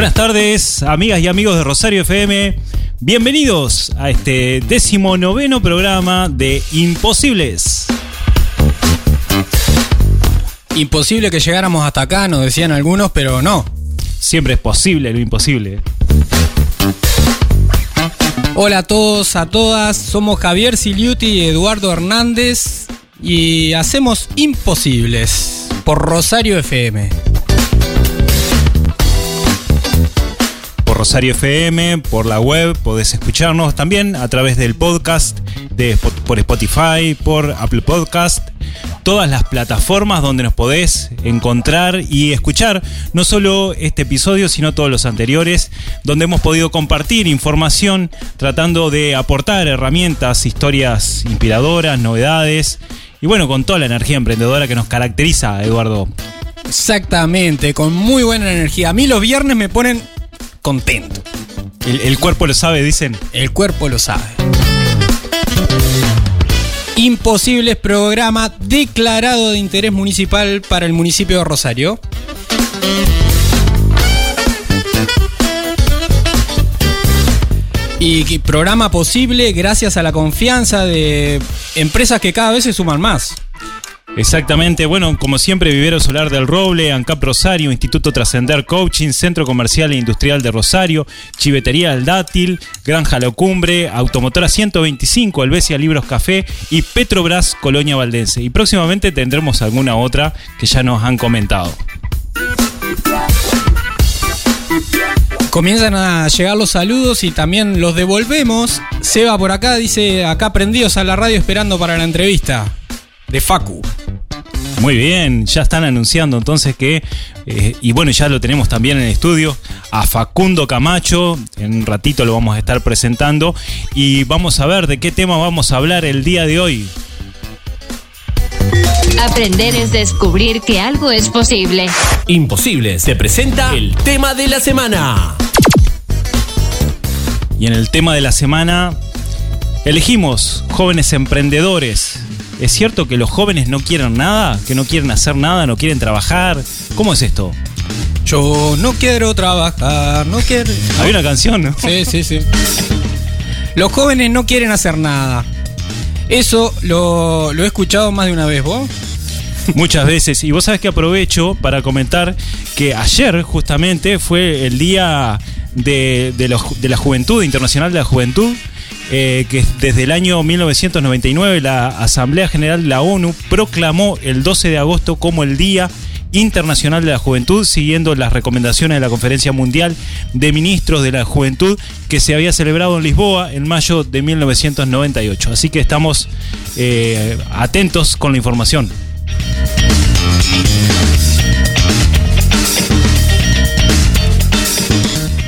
Buenas tardes, amigas y amigos de Rosario FM. Bienvenidos a este décimo noveno programa de Imposibles. Imposible que llegáramos hasta acá, nos decían algunos, pero no. Siempre es posible lo imposible. Hola a todos, a todas, somos Javier Siliuti y Eduardo Hernández y hacemos Imposibles por Rosario FM. Rosario FM, por la web, podés escucharnos también a través del podcast, de, por Spotify, por Apple Podcast, todas las plataformas donde nos podés encontrar y escuchar no solo este episodio, sino todos los anteriores, donde hemos podido compartir información tratando de aportar herramientas, historias inspiradoras, novedades y bueno, con toda la energía emprendedora que nos caracteriza, Eduardo. Exactamente, con muy buena energía. A mí los viernes me ponen contento. El, el cuerpo lo sabe, dicen. El cuerpo lo sabe. Imposibles programa declarado de interés municipal para el municipio de Rosario. Y programa posible gracias a la confianza de empresas que cada vez se suman más. Exactamente, bueno, como siempre, Vivero Solar del Roble, ANCAP Rosario, Instituto Trascender Coaching, Centro Comercial e Industrial de Rosario, Chivetería El Dátil, Granja Locumbre, Automotora 125, Albesia Libros Café y Petrobras Colonia Valdense. Y próximamente tendremos alguna otra que ya nos han comentado. Comienzan a llegar los saludos y también los devolvemos. Seba por acá dice, acá prendidos a la radio esperando para la entrevista. De Facu. Muy bien, ya están anunciando entonces que, eh, y bueno, ya lo tenemos también en el estudio, a Facundo Camacho, en un ratito lo vamos a estar presentando, y vamos a ver de qué tema vamos a hablar el día de hoy. Aprender es descubrir que algo es posible. Imposibles. Se presenta el tema de la semana. Y en el tema de la semana elegimos jóvenes emprendedores. ¿Es cierto que los jóvenes no quieren nada? ¿Que no quieren hacer nada? ¿No quieren trabajar? ¿Cómo es esto? Yo no quiero trabajar, no quiero... Hay una canción, ¿no? Sí, sí, sí. Los jóvenes no quieren hacer nada. Eso lo, lo he escuchado más de una vez, ¿vos? Muchas veces. Y vos sabés que aprovecho para comentar que ayer justamente fue el día de, de los- de la Juventud, Internacional de la Juventud, eh, que desde el año 1999 la Asamblea General de la ONU proclamó el 12 de agosto como el Día Internacional de la Juventud, siguiendo las recomendaciones de la Conferencia Mundial de Ministros de la Juventud que se había celebrado en Lisboa en mayo de 1998. Así que estamos eh, atentos con la información.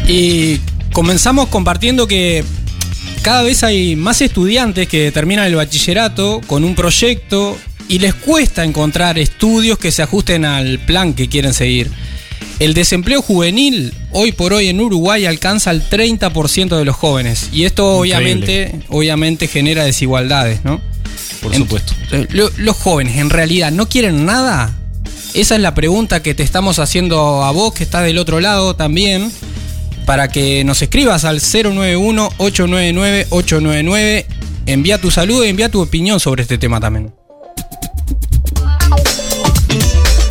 Y comenzamos compartiendo que cada vez hay más estudiantes que terminan el bachillerato con un proyecto y les cuesta encontrar estudios que se ajusten al plan que quieren seguir. El desempleo juvenil hoy por hoy en Uruguay alcanza el 30% de los jóvenes y esto Increíble. obviamente, obviamente genera desigualdades, ¿no? Por supuesto. eh, lo- los jóvenes en realidad no quieren nada. Esa es la pregunta que te estamos haciendo a vos que estás del otro lado también. Para que nos escribas al 091-899-899. Envía tu saludo y envía tu opinión sobre este tema también.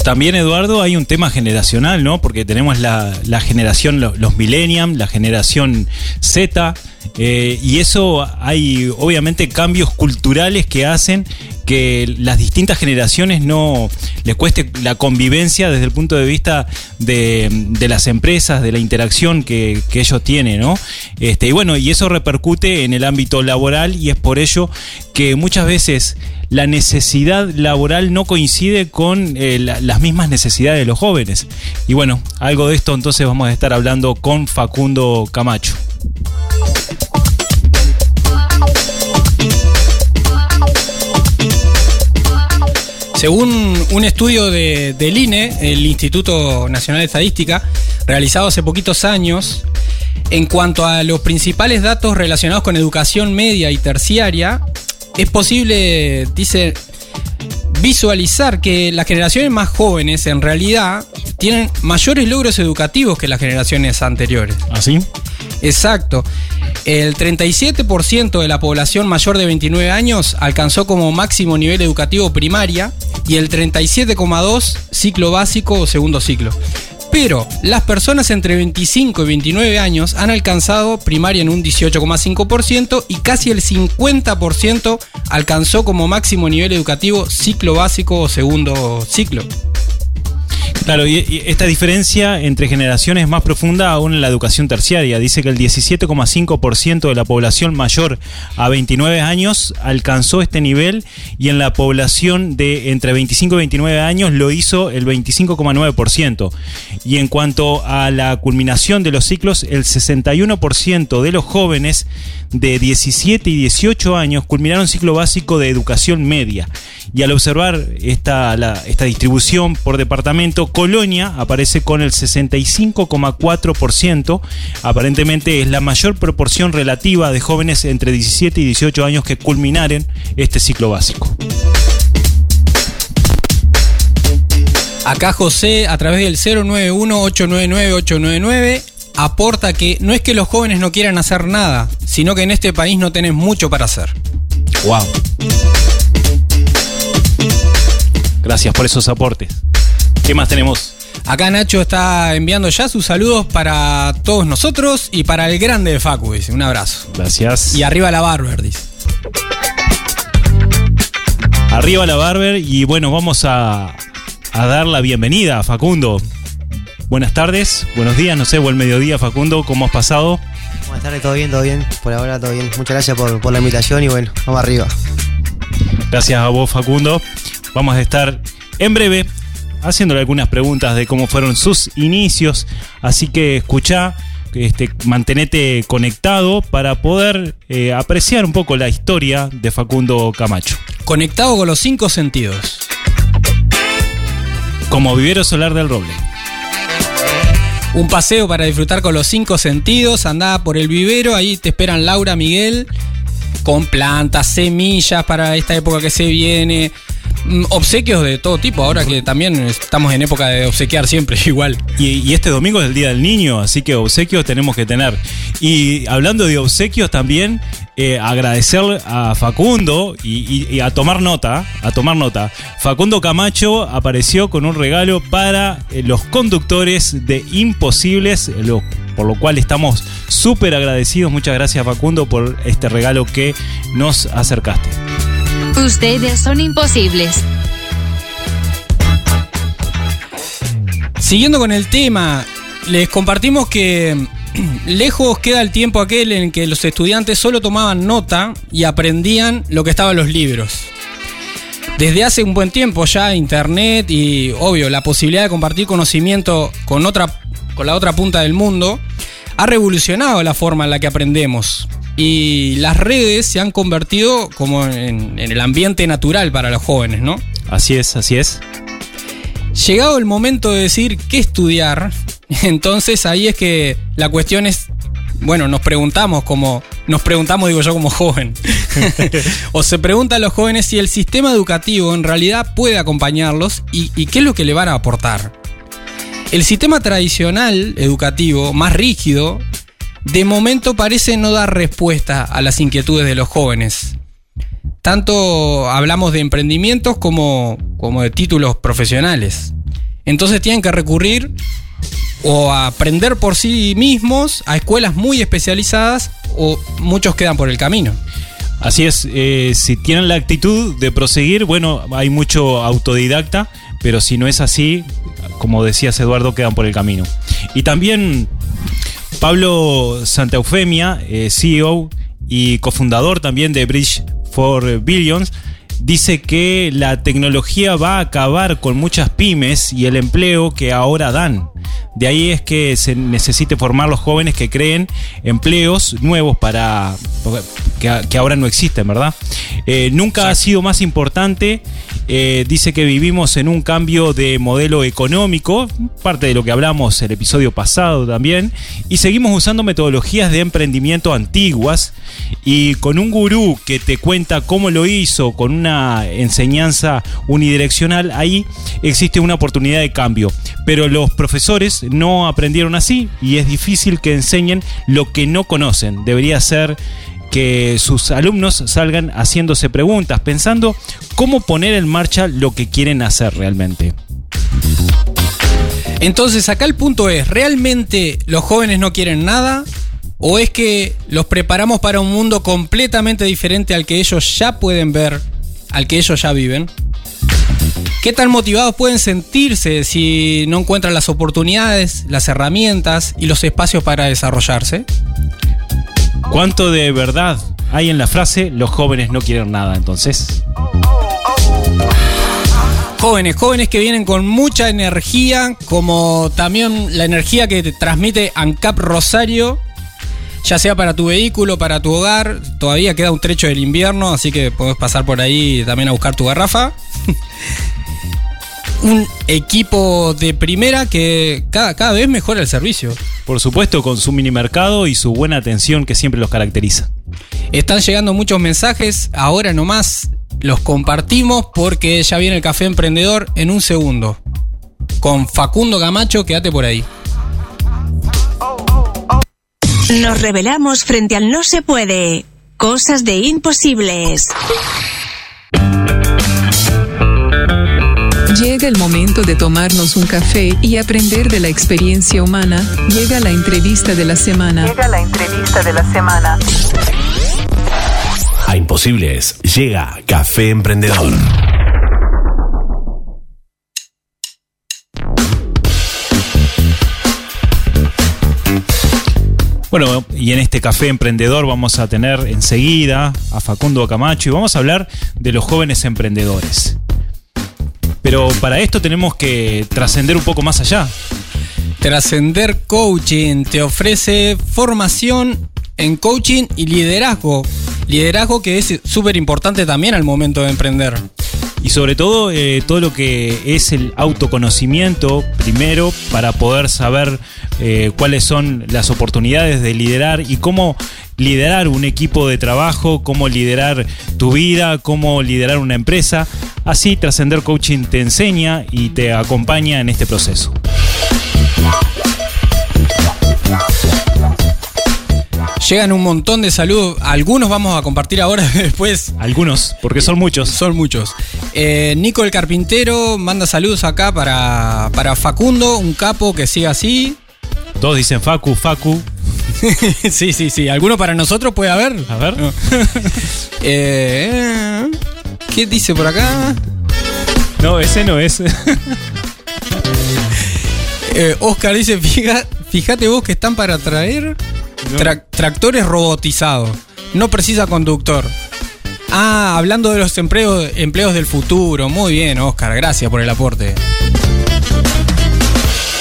También, Eduardo, hay un tema generacional, ¿no? Porque tenemos la, generación, lo- los millennials, la generación Z, eh, y eso hay obviamente cambios culturales que hacen que las distintas generaciones no les cueste la convivencia desde el punto de vista de, las empresas, de la interacción que, ellos tienen, ¿no? Este, y bueno, y eso repercute en el ámbito laboral y es por ello que muchas veces la necesidad laboral no coincide con eh, la- las mismas necesidades de los jóvenes. Y bueno, algo de esto entonces vamos a estar hablando con Facundo Camacho. Según un estudio de- del INE, el Instituto Nacional de Estadística, realizado hace poquitos años, en cuanto a los principales datos relacionados con educación media y terciaria, es posible, dice, visualizar que las generaciones más jóvenes en realidad tienen mayores logros educativos que las generaciones anteriores. ¿Así? Exacto. El 37% de la población mayor de 29 años alcanzó como máximo nivel educativo primaria y el 37,2% ciclo básico o segundo ciclo. Pero las personas entre 25 y 29 años han alcanzado primaria en un 18,5% y casi el 50% alcanzó como máximo nivel educativo ciclo básico o segundo ciclo. Claro, y, esta diferencia entre generaciones es más profunda aún en la educación terciaria. Dice que el 17,5% de la población mayor a 29 años alcanzó este nivel y en la población de entre 25 y 29 años lo hizo el 25,9%. Y en cuanto a la culminación de los ciclos, el 61% de los jóvenes de 17 y 18 años culminaron ciclo básico de educación media. Y al observar esta, esta distribución por departamento, Colonia aparece con el 65,4%. Aparentemente es la mayor proporción relativa de jóvenes entre 17 y 18 años que culminaron este ciclo básico. Acá José, a través del 091-899-899, aporta que no es que los jóvenes no quieran hacer nada, sino que en este país no tenés mucho para hacer. Wow. Gracias por esos aportes. ¿Qué más tenemos? Acá Nacho está enviando ya sus saludos para todos nosotros y para el grande de Facu, dice. Un abrazo. Gracias. Y arriba la Barber, dice. Arriba la Barber y bueno, vamos a, a dar la bienvenida a Facundo. Buenas tardes, buenos días, no sé, buen mediodía Facundo, ¿cómo has pasado? Buenas tardes, todo bien, todo bien. Por ahora todo bien. Muchas gracias por, por la invitación y bueno, vamos arriba. Gracias a vos Facundo. Vamos a estar en breve haciéndole algunas preguntas de cómo fueron sus inicios, así que escucha, este, mantenete conectado para poder eh, apreciar un poco la historia de Facundo Camacho. Conectado con los cinco sentidos. Como vivero solar del roble. Un paseo para disfrutar con los cinco sentidos. Andá por el vivero, ahí te esperan Laura, Miguel, con plantas, semillas para esta época que se viene. Mm, Obsequios de todo tipo, ahora que también estamos en época de obsequiar siempre igual. Y, este domingo es el Día del Niño, así que obsequios tenemos que tener. Y hablando de obsequios también, eh, agradecer a Facundo y, a tomar nota, a tomar nota. Facundo Camacho apareció con un regalo para eh, los conductores de Imposibles, por lo cual estamos súper agradecidos. Muchas gracias Facundo por este regalo que nos acercaste. Ustedes son imposibles. Siguiendo con el tema, les compartimos que lejos queda el tiempo aquel en que los estudiantes solo tomaban nota y aprendían lo que estaba en los libros. Desde hace un buen tiempo ya internet y obvio la posibilidad de compartir conocimiento con otra con la otra punta del mundo ha revolucionado la forma en la que aprendemos y las redes se han convertido como en, en el ambiente natural para los jóvenes, ¿no? Así es, así es. Llegado el momento de decir qué estudiar, entonces ahí es que la cuestión es, bueno, nos preguntamos como, nos preguntamos digo yo como joven, o se preguntan los jóvenes si el sistema educativo en realidad puede acompañarlos y, y qué es lo que le van a aportar. El sistema tradicional educativo, más rígido, de momento parece no dar respuesta a las inquietudes de los jóvenes. Tanto hablamos de emprendimientos como, como de títulos profesionales. Entonces tienen que recurrir o a aprender por sí mismos a escuelas muy especializadas o muchos quedan por el camino. Así es, eh, si tienen la actitud de proseguir, bueno, hay mucho autodidacta, pero si no es así, como decías Eduardo, quedan por el camino. Y también Pablo Santa Eufemia, eh, CEO y cofundador también de Bridge for Billions, dice que la tecnología va a acabar con muchas pymes y el empleo que ahora dan. De ahí es que se necesite formar los jóvenes que creen empleos nuevos para que, que ahora no existen, ¿verdad? Eh, nunca ha sido más importante. Eh, dice que vivimos en un cambio de modelo económico, parte de lo que hablamos el episodio pasado también, y seguimos usando metodologías de emprendimiento antiguas y con un gurú que te cuenta cómo lo hizo, con una enseñanza unidireccional, ahí existe una oportunidad de cambio. Pero los profesores no aprendieron así y es difícil que enseñen lo que no conocen. Debería ser que sus alumnos salgan haciéndose preguntas, pensando cómo poner en marcha lo que quieren hacer realmente. Entonces acá el punto es, ¿realmente los jóvenes no quieren nada? ¿O es que los preparamos para un mundo completamente diferente al que ellos ya pueden ver, al que ellos ya viven? ¿Qué tan motivados pueden sentirse si no encuentran las oportunidades, las herramientas y los espacios para desarrollarse? ¿Cuánto de verdad hay en la frase los jóvenes no quieren nada entonces? Jóvenes, jóvenes que vienen con mucha energía, como también la energía que te transmite ANCAP Rosario, ya sea para tu vehículo, para tu hogar. Todavía queda un trecho del invierno, así que podés pasar por ahí también a buscar tu garrafa. Un equipo de primera que cada, cada vez mejora el servicio. Por supuesto, con su mini mercado y su buena atención que siempre los caracteriza. Están llegando muchos mensajes, ahora nomás los compartimos porque ya viene el café emprendedor en un segundo. Con Facundo Camacho, quédate por ahí. Nos revelamos frente al no se puede. Cosas de imposibles. Llega el momento de tomarnos un café y aprender de la experiencia humana. Llega la entrevista de la semana. Llega la entrevista de la semana. A Imposibles llega Café Emprendedor. Bueno, y en este café emprendedor vamos a tener enseguida a Facundo Camacho y vamos a hablar de los jóvenes emprendedores. Pero para esto tenemos que trascender un poco más allá. Trascender Coaching te ofrece formación en coaching y liderazgo. Liderazgo que es súper importante también al momento de emprender. Y sobre todo eh, todo lo que es el autoconocimiento, primero, para poder saber eh, cuáles son las oportunidades de liderar y cómo liderar un equipo de trabajo, cómo liderar tu vida, cómo liderar una empresa. Así Trascender Coaching te enseña y te acompaña en este proceso. Llegan un montón de saludos. Algunos vamos a compartir ahora, después. Algunos, porque son muchos. Son muchos. Eh, Nico el Carpintero manda saludos acá para, para Facundo, un capo que siga así. Todos dicen Facu, Facu. sí, sí, sí. ¿Alguno para nosotros puede haber? A ver. No. Eh, ¿Qué dice por acá? No, ese no es. Eh, Oscar dice, "Fija- fíjate vos que están para traer tra- tractores robotizados. No precisa conductor. Ah, hablando de los empleos, empleos del futuro. Muy bien, Oscar. Gracias por el aporte.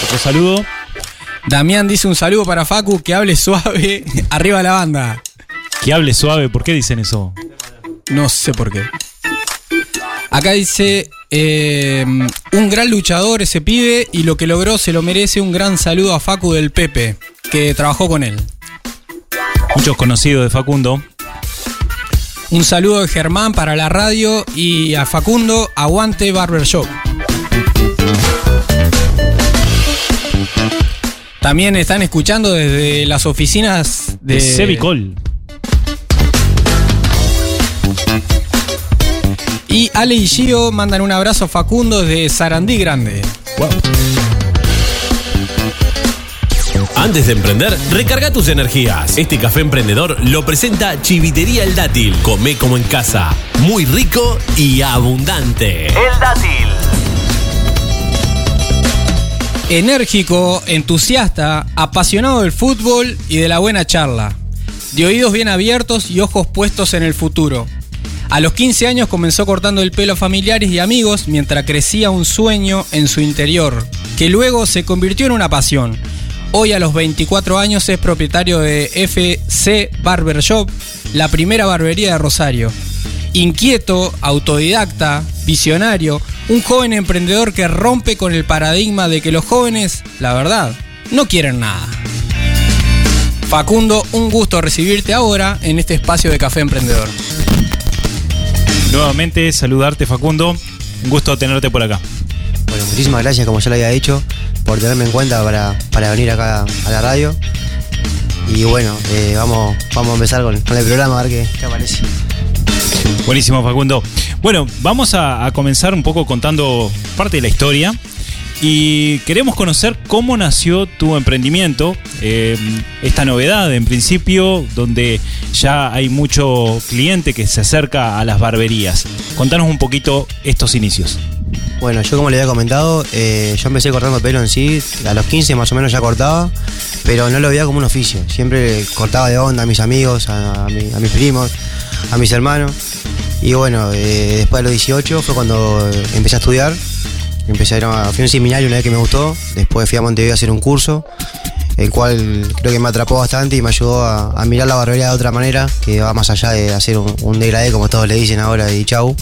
Otro saludo. Damián dice un saludo para Facu, que hable suave. Arriba la banda. Que hable suave, ¿por qué dicen eso? No sé por qué. Acá dice, eh, un gran luchador ese pibe y lo que logró se lo merece. Un gran saludo a Facu del Pepe, que trabajó con él. Muchos conocidos de Facundo. Un saludo de Germán para la radio y a Facundo, aguante Barber Shop. También están escuchando desde las oficinas de, De Sevicol. Y Ale y Gio mandan un abrazo a Facundo desde Sarandí Grande. Antes de emprender, recarga tus energías. Este café emprendedor lo presenta Chivitería El Dátil. Come como en casa. Muy rico y abundante. El dátil. Enérgico, entusiasta, apasionado del fútbol y de la buena charla. De oídos bien abiertos y ojos puestos en el futuro. A los 15 años comenzó cortando el pelo a familiares y amigos mientras crecía un sueño en su interior, que luego se convirtió en una pasión. Hoy a los 24 años es propietario de FC Barber Shop, la primera barbería de Rosario. Inquieto, autodidacta, visionario, un joven emprendedor que rompe con el paradigma de que los jóvenes, la verdad, no quieren nada. Facundo, un gusto recibirte ahora en este espacio de Café Emprendedor. Nuevamente saludarte Facundo, un gusto tenerte por acá. Bueno, muchísimas gracias, como ya lo había dicho, por tenerme en cuenta para, para venir acá a la radio. Y bueno, eh, vamos, vamos a empezar con, el programa a ver qué, aparece. Buenísimo Facundo. Bueno, vamos a, a comenzar un poco contando parte de la historia. Y queremos conocer cómo nació tu emprendimiento, eh, esta novedad en principio, donde ya hay mucho cliente que se acerca a las barberías. Contanos un poquito estos inicios. Bueno, yo como le había comentado, eh, yo empecé cortando pelo en sí, a los 15 más o menos ya cortaba, pero no lo veía como un oficio. Siempre cortaba de onda a mis amigos, a, a mi- a mis primos, a mis hermanos. Y bueno, eh, después de los 18 fue cuando empecé a estudiar. Empecé a fui a un seminario una vez que me gustó, después fui a Montevideo a hacer un curso, el cual creo que me atrapó bastante y me ayudó a, mirar la barbería de otra manera, que va más allá de hacer un degradé como todos le dicen ahora y chau.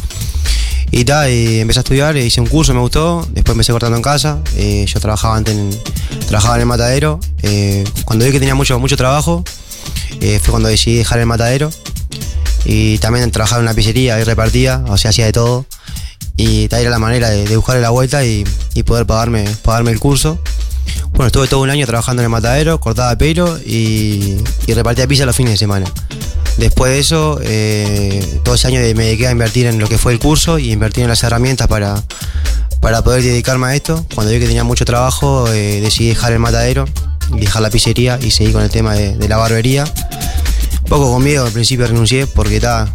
Y ta, y empecé a estudiar, e hice un curso, me gustó, después empecé cortando en casa, eh, yo trabajaba antes en, trabajaba en el matadero, eh, cuando vi que tenía mucho, mucho trabajo, eh, fue cuando decidí dejar el matadero y también trabajaba en una pizzería, ahí repartía, o sea, hacía de todo. Y tal era la manera de, de buscarle la vuelta y, y poder pagarme, pagarme el curso. Bueno, estuve todo un año trabajando en el matadero, cortaba pelo y, y repartía pizza los fines de semana. Después de eso, eh, todo ese año me dediqué a invertir en lo que fue el curso y invertir en las herramientas para, para poder dedicarme a esto. Cuando vi que tenía mucho trabajo, eh, decidí dejar el matadero, dejar la pizzería y seguir con el tema de, la barbería. Poco con miedo al principio renuncié porque era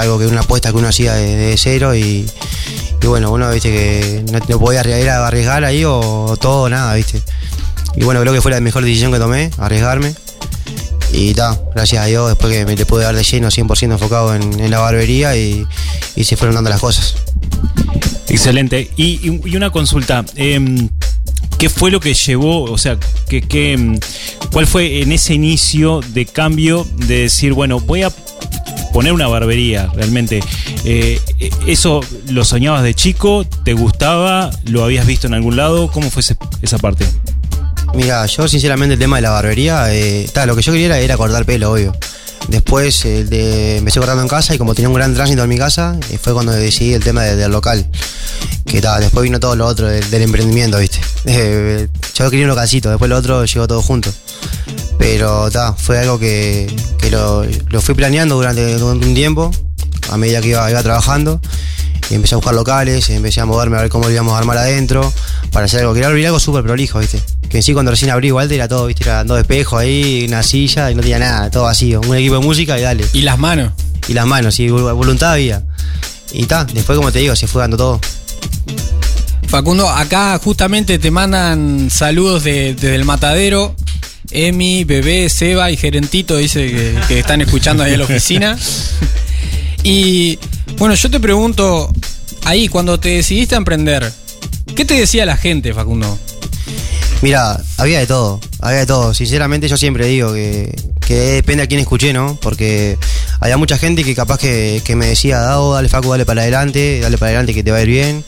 algo que una apuesta que uno hacía de, cero y, bueno, uno viste que no, no podía arri- era arriesgar ahí o todo o nada, viste. Y bueno, creo que fue la mejor decisión que tomé, arriesgarme. Y ta, gracias a Dios, después que me le pude dar de lleno 100% enfocado en, en la barbería y, y se fueron dando las cosas. Excelente. Y, y- una consulta. em, ¿Qué fue lo que llevó, o sea, que, que, em, cuál fue en ese inicio de cambio de decir, bueno, voy a poner una barbería realmente? Eh, ¿Eso lo soñabas de chico? ¿Te gustaba? ¿Lo habías visto en algún lado? ¿Cómo fue esa parte? Mira, yo sinceramente el tema de la barbería, eh, ta, lo que yo quería era, era cortar pelo, obvio. Después eh, de- cortando en casa y como tenía un gran tránsito en mi casa, eh, fue cuando decidí el tema de- del local. Que tal, después vino todo lo otro del, del emprendimiento, ¿viste? Eh, yo quería un localcito, después lo otro llegó todo junto. Pero ta, fue algo que, lo, lo fui planeando durante, un tiempo, a medida que iba trabajando. Y empecé a buscar locales, empecé a moverme a ver cómo lo íbamos a armar adentro, para hacer algo. Quería abrir algo súper prolijo, ¿viste? Que en sí cuando recién abrí igual era todo, ¿viste? Era dos espejos ahí, una silla y no tenía nada, todo vacío. Un equipo de música y dale. ¿Y las manos? Y las manos, sí, vol- voluntad había. Y ta, después como te digo, se fue dando todo. Facundo, acá justamente te mandan saludos de- desde el matadero. Emi, Bebé, Seba y Gerentito dice que, que están escuchando ahí en la oficina. Y bueno, yo te pregunto, ahí cuando te decidiste a emprender, ¿qué te decía la gente, Facundo? Mira, había de todo, había de todo. Sinceramente yo siempre digo que, que depende a quién escuché, ¿no? Porque había mucha gente que capaz que, que me decía, Dado, dale Facu, dale para adelante, dale para adelante que te va a ir bien.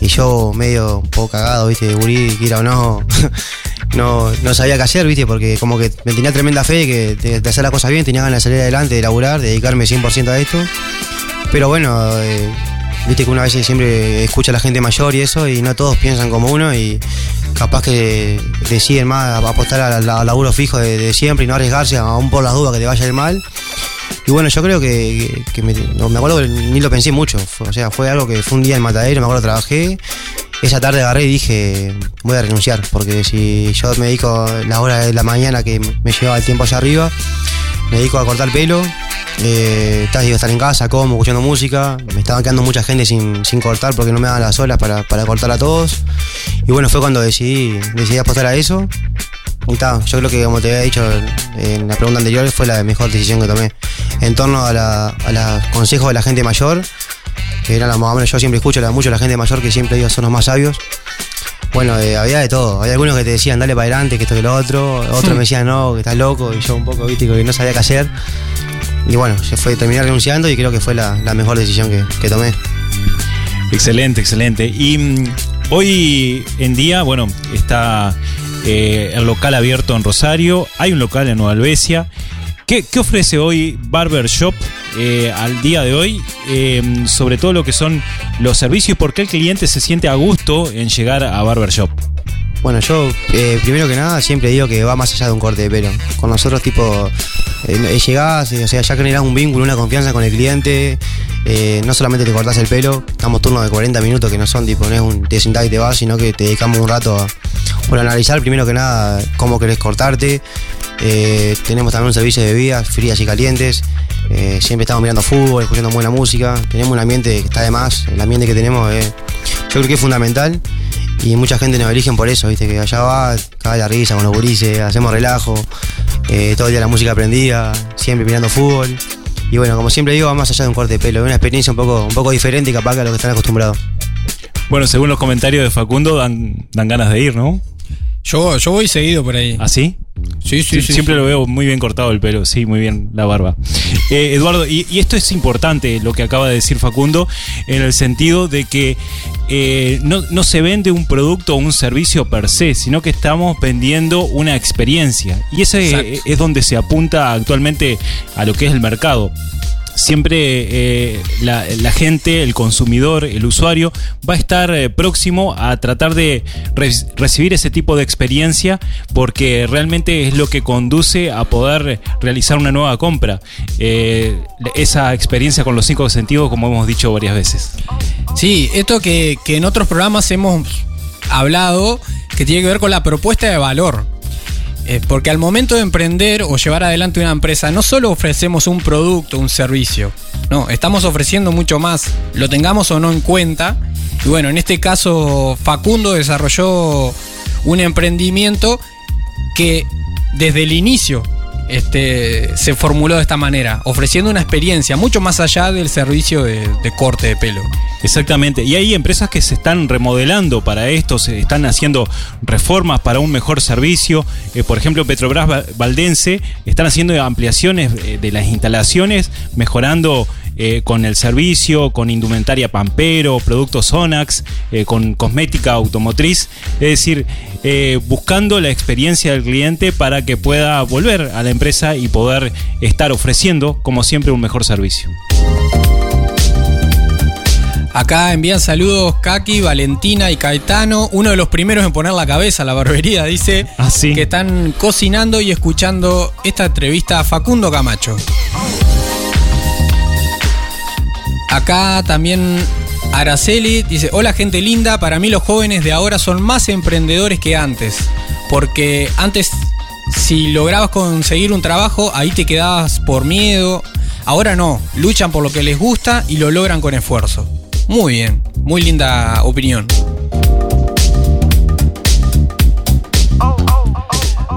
Y yo medio un poco cagado, viste, de gurí, quiera o no, no, no sabía qué hacer, viste, porque como que me tenía tremenda fe de que de, de hacer las cosas bien, tenía ganas de salir adelante, de laburar, de dedicarme 100% a esto. Pero bueno, eh, viste que una vez siempre escucha a la gente mayor y eso, y no todos piensan como uno, y capaz que deciden más apostar al, laburo fijo de, siempre y no arriesgarse aún por las dudas que te vaya a mal. Y bueno, yo creo que, que- que me, no, me acuerdo que ni lo pensé mucho. O sea, fue algo que fue un día en Matadero, me acuerdo, trabajé. Esa tarde agarré y dije, voy a renunciar, porque si yo me dedico la hora de la mañana que me llevaba el tiempo allá arriba, me dedico a cortar pelo, eh, digo, estar en casa, como, escuchando música, me estaba quedando mucha gente sin, sin cortar porque no me daban las horas para, para cortar a todos. Y bueno, fue cuando decidí, decidí apostar a eso. Y yo creo que como te había dicho en la pregunta anterior, fue la mejor decisión que tomé. en torno a, la- los consejos de la gente mayor, que era la más yo siempre escucho la- mucho la gente mayor que siempre son los más sabios. Bueno, eh, había de todo. Había algunos que te decían dale para adelante, que esto que lo otro. Otros me decían no, que estás loco. Y yo un poco, viste, que no sabía qué hacer. Y bueno, se fue, terminé renunciando y creo que fue la, la mejor decisión que, que tomé. Excelente, excelente. Y mm, hoy en día, bueno, está eh, el local abierto en Rosario, hay un local en Nueva Albesia. ¿Qué, qué ofrece hoy Barber Shop eh, al día de hoy? eh, sobre todo lo que son los servicios y por qué el cliente se siente a gusto en llegar a Barber Shop. Bueno, yo eh, primero que nada siempre digo que va más allá de un corte de pelo. Con nosotros, tipo, eh, llegás, o sea, ya generás un vínculo, una confianza con el cliente. no solamente te cortás el pelo, estamos turnos de 40 minutos que no son tipo, no es un te sentás y te vas, sino que te dedicamos un rato a analizar primero que nada cómo querés cortarte. Tenemos también un servicio de bebidas frías y calientes. Eh, siempre estamos mirando fútbol, escuchando buena música. Tenemos un ambiente que está de más. El ambiente que tenemos eh, yo creo que es fundamental. Y mucha gente nos eligen por eso, viste, que allá va, cae la risa con los gurises, hacemos relajo, eh, todo el día la música prendida, siempre mirando fútbol. Y bueno, como siempre digo, va más allá de un corte de pelo, es una experiencia un poco, un poco diferente capaz que a lo que están acostumbrados. Bueno, según los comentarios de Facundo, dan, dan ganas de ir, ¿no? Yo, yo voy seguido por ahí. ¿Así? Sí, sí, sí. Siempre lo veo muy bien cortado el pelo, sí, muy bien la barba. Eh, Eduardo, y, y esto es importante lo que acaba de decir Facundo, en el sentido de que eh, no, no se vende un producto o un servicio per se, sino que estamos vendiendo una experiencia. Y ese es donde se apunta actualmente a lo que es el mercado. Siempre eh, la, gente, el consumidor, el usuario, va a estar eh, próximo a tratar de re- recibir ese tipo de experiencia porque realmente es lo que conduce a poder realizar una nueva compra. Eh, esa experiencia con los cinco sentidos, como hemos dicho varias veces. Sí, esto que en otros programas hemos hablado, que tiene que ver con la propuesta de valor. Eh, porque al momento de emprender o llevar adelante una empresa, no solo ofrecemos un producto, un servicio, no, estamos ofreciendo mucho más, lo tengamos o no en cuenta. Y bueno, en este caso Facundo desarrolló un emprendimiento que desde el inicio este, se formuló de esta manera, ofreciendo una experiencia mucho más allá del servicio de, corte de pelo. Exactamente. Y hay empresas que se están remodelando para esto, se están haciendo reformas para un mejor servicio. Eh, por ejemplo, Petrobras Va- Valdense están haciendo ampliaciones eh, de las instalaciones, mejorando eh, con el servicio, con indumentaria Pampero, productos Sonax, eh, con cosmética automotriz. Es decir, eh, buscando la experiencia del cliente para que pueda volver a la empresa y poder estar ofreciendo, como siempre, un mejor servicio. Acá envían saludos Kaki, Valentina y Caetano. Uno de los primeros en poner la cabeza a la barbería dice Ah, sí. que están cocinando y escuchando esta entrevista a Facundo Camacho. Acá también Araceli dice, hola gente linda, para mí los jóvenes de ahora son más emprendedores que antes. Porque antes si lograbas conseguir un trabajo, ahí te quedabas por miedo. Ahora no, luchan por lo que les gusta y lo logran con esfuerzo. Muy bien, muy linda opinión.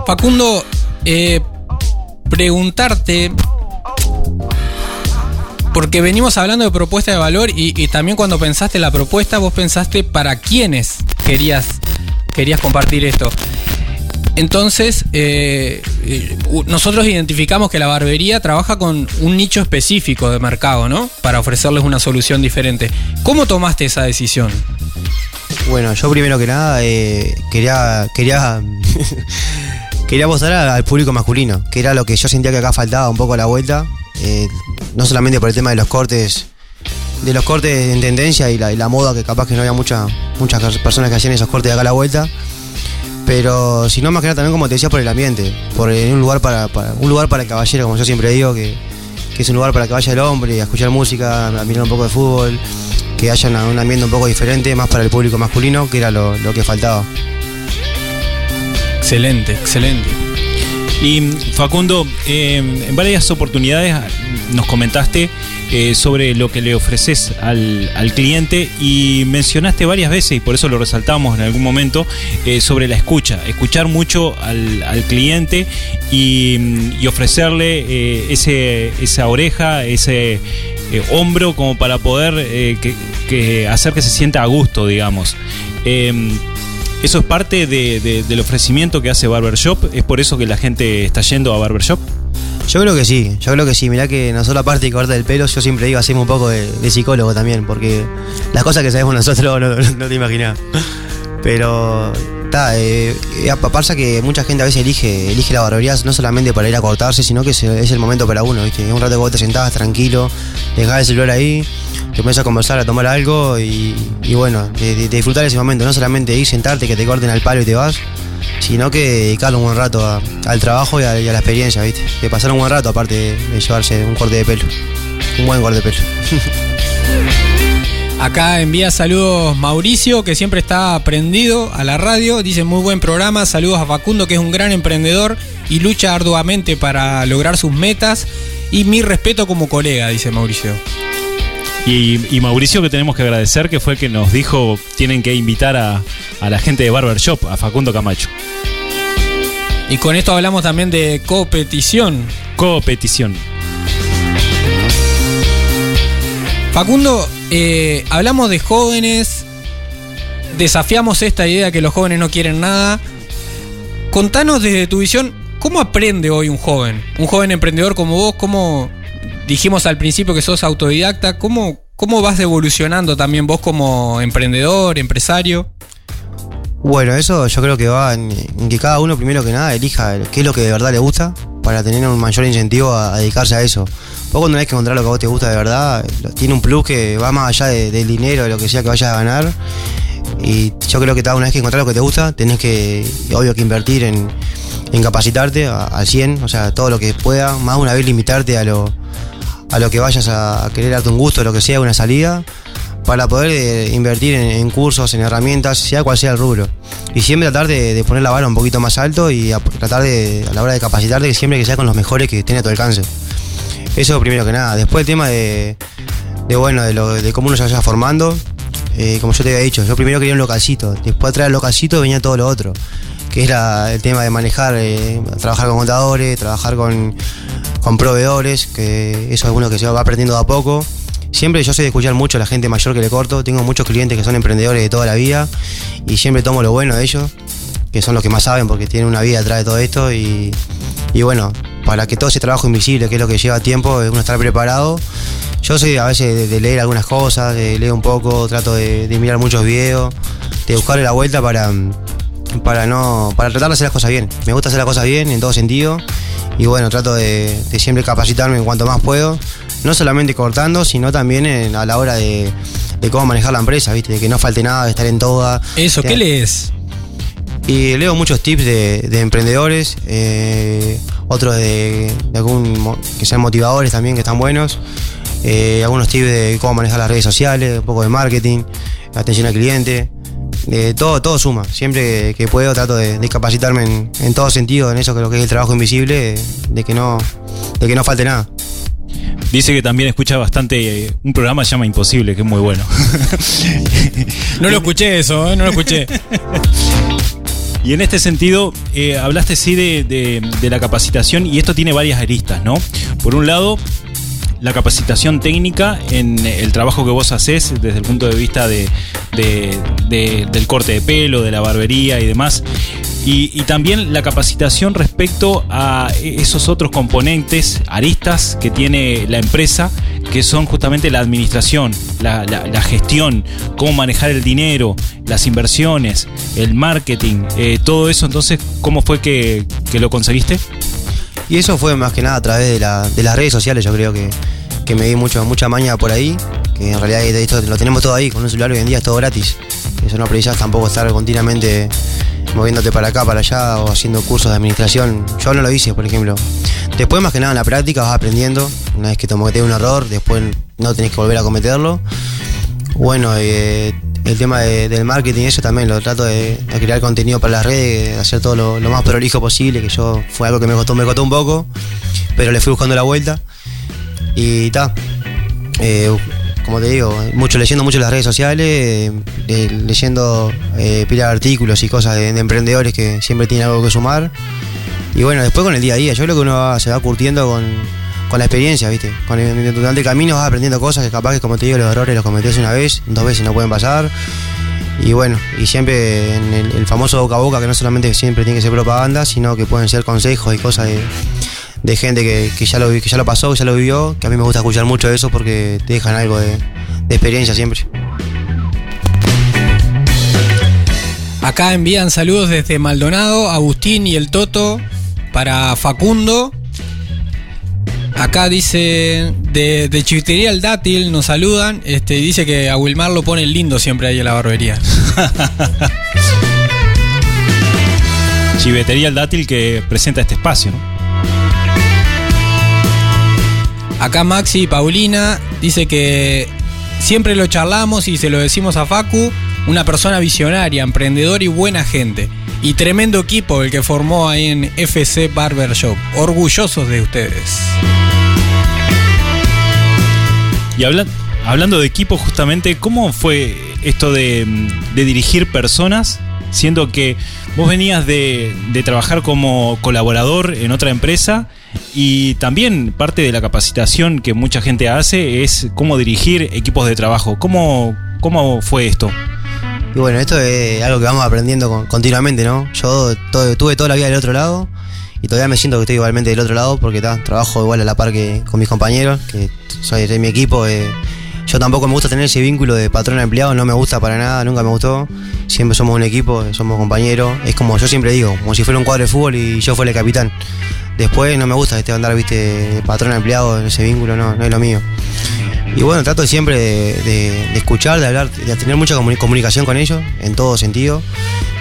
Facundo, eh, preguntarte, porque venimos hablando de propuesta de valor y, también cuando pensaste la propuesta, vos pensaste para quiénes querías, querías compartir esto. Entonces, eh, eh, nosotros identificamos que la barbería trabaja con un nicho específico de mercado, ¿no? Para ofrecerles una solución diferente. ¿Cómo tomaste esa decisión? Bueno, yo primero que nada eh, quería quería quería mostrar al público masculino, que era lo que yo sentía que acá faltaba un poco la vuelta, eh, no solamente por el tema de los cortes de los cortes en tendencia y la, moda que capaz que no había mucha, muchas personas que hacían esos cortes de acá a la vuelta, pero sino más que nada también como te decía por el ambiente, por un lugar para, un lugar para el caballero, como yo siempre digo que, es un lugar para que vaya el hombre a escuchar música, a mirar un poco de fútbol, que haya un ambiente un poco diferente, más para el público masculino, que era lo que faltaba. Excelente, excelente. Y Facundo, eh, en varias oportunidades nos comentaste eh, sobre lo que le ofreces al, al cliente y mencionaste varias veces, y por eso lo resaltamos en algún momento, eh, sobre la escucha, escuchar mucho al, al cliente y, ofrecerle eh, ese, esa oreja, ese hombro como para poder que, hacer que se sienta a gusto, digamos. Eso es parte de- de- del ofrecimiento que hace Barbershop. Es por eso que la gente está yendo a Barbershop. Yo creo que sí, yo creo que sí. Mirá que nosotros aparte de cortar el pelo, yo siempre digo, hacemos un poco de, psicólogo también, porque las cosas que sabemos nosotros no, no- te imaginas. Pero, está, eh, eh, pasa que mucha gente a veces elige, elige la barbería no solamente para ir a cortarse, sino que es, el momento para uno, ¿viste? Un rato que vos te sentás tranquilo, dejás el celular ahí, te pones a conversar, a tomar algo y, bueno, de, disfrutar ese momento, no solamente ir, sentarte, que te corten al palo y te vas, sino que dedicarle un buen rato al trabajo y a, la experiencia, ¿viste? De pasar un buen rato aparte de llevarse un corte de pelo. Un buen corte de pelo. Acá envía saludos Mauricio, que siempre está prendido a la radio. Dice muy buen programa. Saludos a Facundo, que es un gran emprendedor y lucha arduamente para lograr sus metas. Y mi respeto como colega, dice Mauricio. Y, y Mauricio, que tenemos que agradecer, que fue el que nos dijo tienen que invitar a, a la gente de Barbershop, a Facundo Camacho. Y con esto hablamos también de competición. Competición. Facundo, eh, hablamos de jóvenes, desafiamos esta idea que los jóvenes no quieren nada. Contanos desde tu visión, ¿cómo aprende hoy un joven? Un joven emprendedor como vos, ¿cómo dijimos al principio que sos autodidacta? ¿Cómo, cómo vas evolucionando también vos como emprendedor, empresario? Bueno, eso yo creo que va en, que cada uno primero que nada elija qué es lo que de verdad le gusta para tener un mayor incentivo a dedicarse a eso. Vos cuando tenés que encontrar lo que a vos te gusta de verdad, tiene un plus que va más allá de- del dinero, de lo que sea que vayas a ganar. Y yo creo que una vez que encontrar lo que te gusta, tenés que, obvio que invertir en, en capacitarte al 100, o sea, todo lo que pueda, más una vez limitarte a lo, a lo que vayas a, querer darte un gusto, lo que sea, una salida, para poder eh, invertir en, cursos, en herramientas, sea cual sea el rubro. Y siempre tratar de, poner la vara un poquito más alto y tratar de, a la hora de capacitarte, siempre que sea con los mejores que estén a tu alcance. Eso primero que nada. Después el tema de, bueno, de, lo, de cómo uno se vaya formando. eh, como yo te había dicho, yo primero quería un localcito. Después atrás del localcito venía todo lo otro. Que era el tema de manejar, eh, trabajar con contadores, trabajar con, proveedores, que eso es uno que se va aprendiendo de a poco. Siempre yo soy de escuchar mucho a la gente mayor que le corto. Tengo muchos clientes que son emprendedores de toda la vida y siempre tomo lo bueno de ellos, que son los que más saben porque tienen una vida atrás de todo esto. Y bueno, para que todo ese trabajo invisible, que es lo que lleva tiempo, es uno estar preparado. Yo soy a veces de, de leer algunas cosas, de leer un poco, trato de, de mirar muchos videos, de buscarle la vuelta para, para no para tratar de hacer las cosas bien. Me gusta hacer las cosas bien en todo sentido y bueno, trato de, de siempre capacitarme en cuanto más puedo, no solamente cortando, sino también en- a la hora de, de cómo manejar la empresa, ¿viste? De que no falte nada, de estar en toda. Eso, ¿qué lees? Y leo muchos tips de, de emprendedores, eh, otros de, de algún que sean motivadores también, que están buenos. eh, algunos tips de cómo manejar las redes sociales, un poco de marketing, atención al cliente. eh, todo, todo suma. Siempre que, que puedo trato de, de capacitarme en, en todo sentido, en eso que lo que es el trabajo invisible, de que no, de que no falte nada. Dice que también escucha bastante eh, un programa que se llama Imposible, que es muy bueno. No lo escuché eso, ¿eh? no lo escuché. Y en este sentido, eh, hablaste sí de, de- la capacitación y esto tiene varias aristas, ¿no? Por un lado, la capacitación técnica en el trabajo que vos haces desde el punto de vista de- de- del corte de pelo, de la barbería y demás. Y, también la capacitación respecto a esos otros componentes, aristas que tiene la empresa, que son justamente la administración, la, gestión, cómo manejar el dinero, las inversiones, el marketing, eh, todo eso. Entonces, ¿cómo fue que, que lo conseguiste? Y eso fue más que nada a través de, de las redes sociales, yo creo que, que me di mucho, mucha maña por ahí, que en realidad esto lo tenemos todo ahí, con un celular hoy en día es todo gratis. Eso no precisas tampoco estar continuamente moviéndote para acá, para allá o haciendo cursos de administración. Yo no lo hice, por ejemplo. Después más que nada en la práctica vas aprendiendo, una vez que cometés un error, después no tenés que volver a cometerlo. Bueno, eh, el tema de- del marketing, eso también lo trato de, crear contenido para las redes, de hacer todo lo, más prolijo posible, que yo fue algo que me costó, me costó un poco, pero le fui buscando la vuelta. Y ta, eh, como te digo, mucho leyendo mucho las redes sociales, eh, eh, leyendo eh, artículos y cosas de, de emprendedores que siempre tienen algo que sumar. Y bueno, después con el día a día, yo creo que uno va- se va curtiendo con, con la experiencia, ¿viste? Con el, durante el camino vas aprendiendo cosas que capaz que, como te digo, los errores los cometés una vez, dos veces no pueden pasar. Y bueno, y siempre en el, el famoso boca a boca, que no solamente siempre tiene que ser propaganda, sino que pueden ser consejos y cosas de, de gente que, que ya lo, que ya lo pasó, que ya lo vivió, que a mí me gusta escuchar mucho de eso porque te dejan algo de, de experiencia siempre. Acá envían saludos desde Maldonado, Agustín y el Toto para Facundo. Acá dice de, de Chivitería el Dátil, nos saludan. Este, dice que a Wilmar lo pone lindo siempre ahí en la barbería. Chivetería el dátil que presenta este espacio, ¿no? Acá Maxi y Paulina dice que siempre lo charlamos y se lo decimos a Facu, una persona visionaria, emprendedor y buena gente. Y tremendo equipo el que formó ahí en FC Barber Shop. Orgullosos de ustedes. Y habla- hablando de equipo, justamente, ¿cómo fue esto de dirigir personas? Siendo que vos venías de, de trabajar como colaborador en otra empresa y también parte de la capacitación que mucha gente hace es cómo dirigir equipos de trabajo. ¿Cómo, cómo fue esto? Y bueno, esto es algo que vamos aprendiendo con- continuamente, ¿no? Yo todo- tuve toda la vida del otro lado y todavía me siento que estoy igualmente del otro lado porque trabajo igual a la par que con mis compañeros, que soy de mi equipo. eh, yo tampoco me gusta tener ese vínculo de patrón a empleado, no me gusta para nada, nunca me gustó. Siempre somos un equipo, somos compañeros. Es como yo siempre digo, como si fuera un cuadro de fútbol y yo fuera el capitán. Después no me gusta este andar, viste, patrón a empleado, ese vínculo, no, no es lo mío. Y bueno, trato siempre de, escuchar, de hablar, de tener mucha comuni- comunicación con ellos, en todo sentido.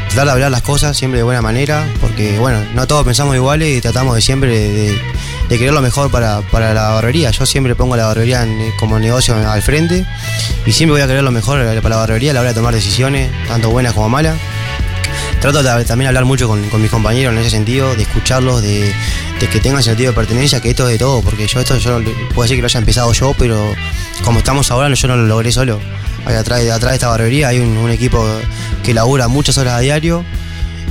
Tratar de hablar las cosas siempre de buena manera, porque bueno, no todos pensamos iguales y tratamos de siempre de, de querer lo mejor para, para la barbería. Yo siempre pongo la barbería en- como negocio al frente y siempre voy a querer lo mejor para la barbería a la hora de tomar decisiones, tanto buenas como malas. Trato de también hablar mucho con, mis compañeros en ese sentido, de escucharlos, de, que tengan sentido de pertenencia, que esto es de todo, porque yo esto yo puedo decir que lo haya empezado yo, pero como estamos ahora yo no lo logré solo. Atrás, atrás de esta barbería hay un, equipo que labura muchas horas a diario,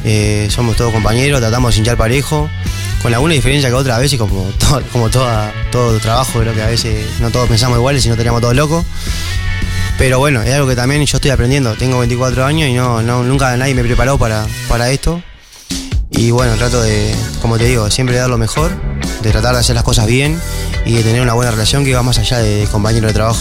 eh, somos todos compañeros, tratamos de hinchar parejo, con alguna diferencia que otras veces, como, todo, como toda, todo trabajo, creo que a veces no todos pensamos iguales y no teníamos todos locos. Pero bueno, es algo que también yo estoy aprendiendo. Tengo 24 años y no, no- nunca nadie me preparó para, para esto. Y bueno, trato de, como te digo, siempre de dar lo mejor, de tratar de hacer las cosas bien y de tener una buena relación que va más allá de compañero de trabajo.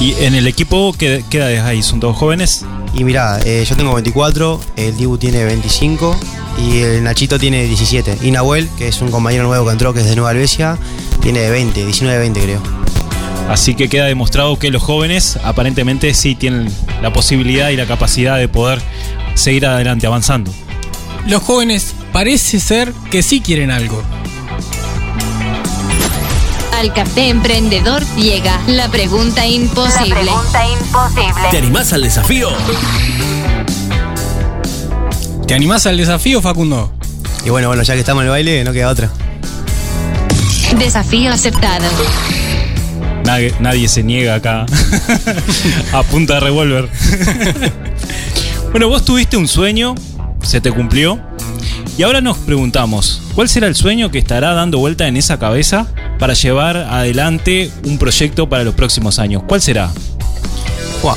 Y en el equipo, ¿qué, qué edades hay? ¿Son todos jóvenes? Y mirá, eh, yo tengo 24, el Dibu tiene 25 y el Nachito tiene 17. Y Nahuel, que es un compañero nuevo que entró, que es de Nueva Albesia, tiene 20, 19, 20 creo. Así que queda demostrado que los jóvenes aparentemente sí tienen la posibilidad y la capacidad de poder seguir adelante, avanzando. Los jóvenes parece ser que sí quieren algo. Al Café Emprendedor llega la pregunta imposible. La pregunta imposible. ¿Te animás al desafío? ¿Te animás al desafío, Facundo? Y bueno, bueno, ya que estamos en el baile, no queda otra. Desafío aceptado. Nadie, nadie se niega acá a punta de revólver. bueno, vos tuviste un sueño, se te cumplió. Y ahora nos preguntamos, ¿cuál será el sueño que estará dando vuelta en esa cabeza para llevar adelante un proyecto para los próximos años? ¿Cuál será? Buah.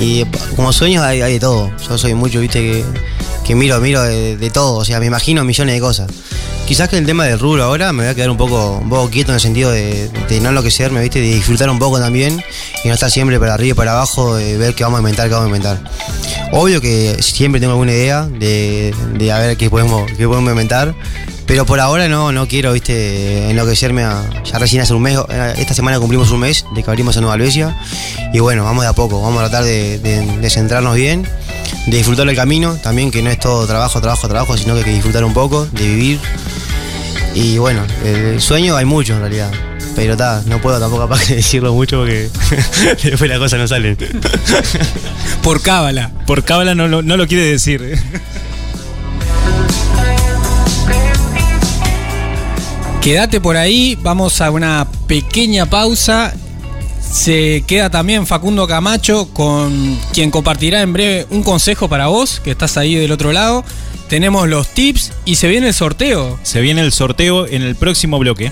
Y como sueños hay, hay de todo. Yo soy mucho, viste, que, que miro, miro de, de todo. O sea, me imagino millones de cosas. Quizás que el tema del rubro ahora me voy a quedar un poco, un poco quieto en el sentido de, de no enloquecerme, viste, de disfrutar un poco también y no estar siempre para arriba y para abajo, de ver qué vamos a inventar, qué vamos a inventar. Obvio que siempre tengo alguna idea de, a ver qué podemos, qué podemos inventar. Pero por ahora no, no quiero, viste, enloquecerme a. Ya recién hace un mes, eh, esta semana cumplimos un mes de que abrimos en Nueva Albesia. Y bueno, vamos de a poco, vamos a tratar de- de centrarnos bien, de disfrutar el camino, también que no es todo trabajo, trabajo, trabajo, sino que hay que disfrutar un poco, de vivir. Y bueno, el sueño hay mucho en realidad. Pero está, no puedo tampoco capaz que decirlo mucho porque después las cosas no salen. Por cábala. Por cábala no, lo- no lo quiere decir. Quédate por ahí, vamos a una pequeña pausa. Se queda también Facundo Camacho con quien compartirá en breve un consejo para vos, que estás ahí del otro lado. Tenemos los tips y se viene el sorteo. Se viene el sorteo en el próximo bloque.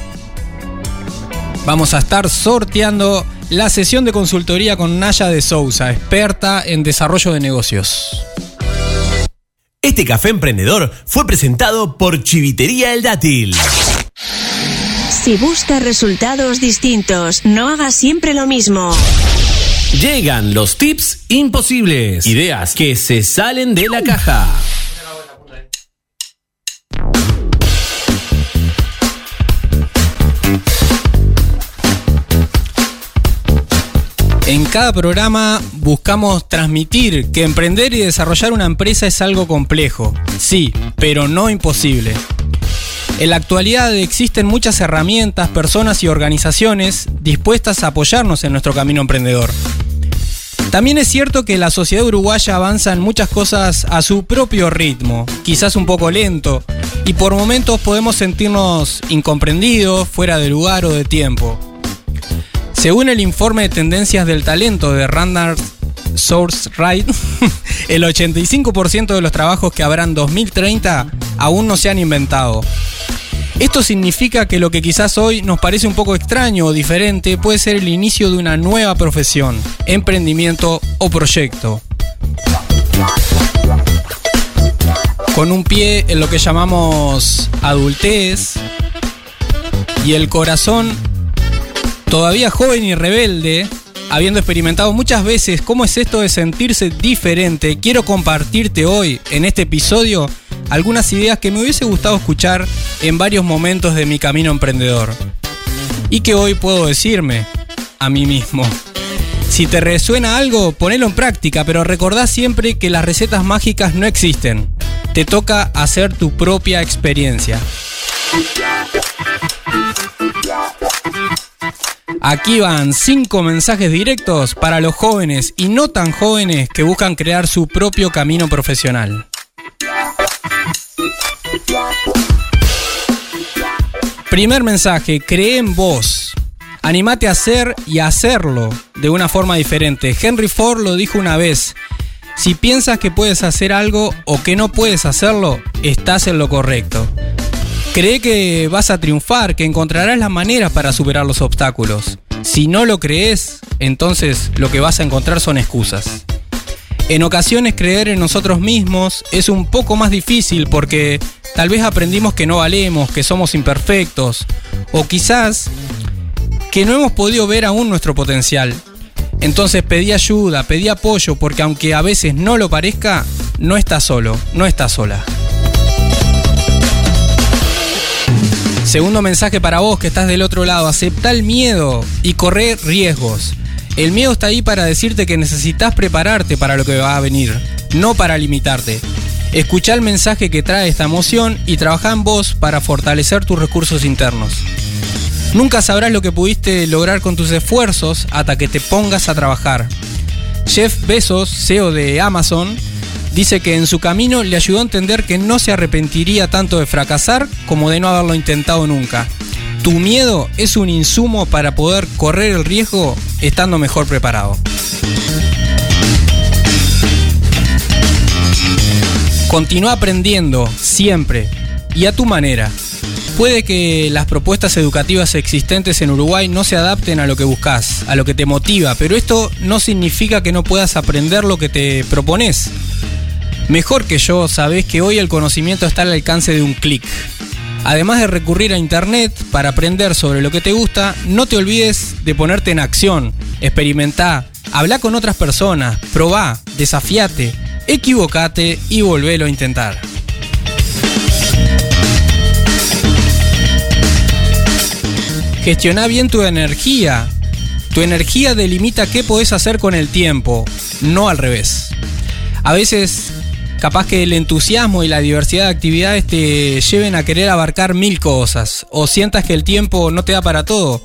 Vamos a estar sorteando la sesión de consultoría con Naya de Sousa, experta en desarrollo de negocios. Este café emprendedor fue presentado por Chivitería El Dátil. Si buscas resultados distintos, no hagas siempre lo mismo. Llegan los tips imposibles. Ideas que se salen de la caja. En cada programa buscamos transmitir que emprender y desarrollar una empresa es algo complejo, sí, pero no imposible. En la actualidad existen muchas herramientas, personas y organizaciones dispuestas a apoyarnos en nuestro camino emprendedor. También es cierto que la sociedad uruguaya avanza en muchas cosas a su propio ritmo, quizás un poco lento, y por momentos podemos sentirnos incomprendidos, fuera de lugar o de tiempo. Según el informe de tendencias del talento de Randall Source Right, el 85% de los trabajos que habrá en 2030 aún no se han inventado. Esto significa que lo que quizás hoy nos parece un poco extraño o diferente puede ser el inicio de una nueva profesión, emprendimiento o proyecto. Con un pie en lo que llamamos adultez y el corazón todavía joven y rebelde, habiendo experimentado muchas veces cómo es esto de sentirse diferente, quiero compartirte hoy, en este episodio, algunas ideas que me hubiese gustado escuchar en varios momentos de mi camino emprendedor. Y que hoy puedo decirme a mí mismo. Si te resuena algo, ponelo en práctica, pero recordá siempre que las recetas mágicas no existen. Te toca hacer tu propia experiencia. Aquí van 5 mensajes directos para los jóvenes y no tan jóvenes que buscan crear su propio camino profesional. Primer mensaje, cree en vos. Animate a hacer y a hacerlo de una forma diferente. Henry Ford lo dijo una vez. Si piensas que puedes hacer algo o que no puedes hacerlo, estás en lo correcto. Cree que vas a triunfar, que encontrarás las maneras para superar los obstáculos. Si no lo crees, entonces lo que vas a encontrar son excusas. En ocasiones creer en nosotros mismos es un poco más difícil porque tal vez aprendimos que no valemos, que somos imperfectos, o quizás que no hemos podido ver aún nuestro potencial. Entonces pedí ayuda, pedí apoyo, porque aunque a veces no lo parezca, no estás solo, no estás sola. Segundo mensaje para vos que estás del otro lado, acepta el miedo y corre riesgos. El miedo está ahí para decirte que necesitas prepararte para lo que va a venir, no para limitarte. Escucha el mensaje que trae esta emoción y trabaja en vos para fortalecer tus recursos internos. Nunca sabrás lo que pudiste lograr con tus esfuerzos hasta que te pongas a trabajar. Jeff Bezos, CEO de Amazon, dice que en su camino le ayudó a entender que no se arrepentiría tanto de fracasar como de no haberlo intentado nunca. Tu miedo es un insumo para poder correr el riesgo estando mejor preparado. Continúa aprendiendo siempre y a tu manera. Puede que las propuestas educativas existentes en Uruguay no se adapten a lo que buscas, a lo que te motiva, pero esto no significa que no puedas aprender lo que te propones. Mejor que yo, sabés que hoy el conocimiento está al alcance de un clic. Además de recurrir a internet para aprender sobre lo que te gusta, no te olvides de ponerte en acción, experimentá, habla con otras personas, probá, desafiate, equivocate y volvelo a intentar. Gestiona bien tu energía. Tu energía delimita qué podés hacer con el tiempo, no al revés. A veces capaz que el entusiasmo y la diversidad de actividades te lleven a querer abarcar mil cosas o sientas que el tiempo no te da para todo.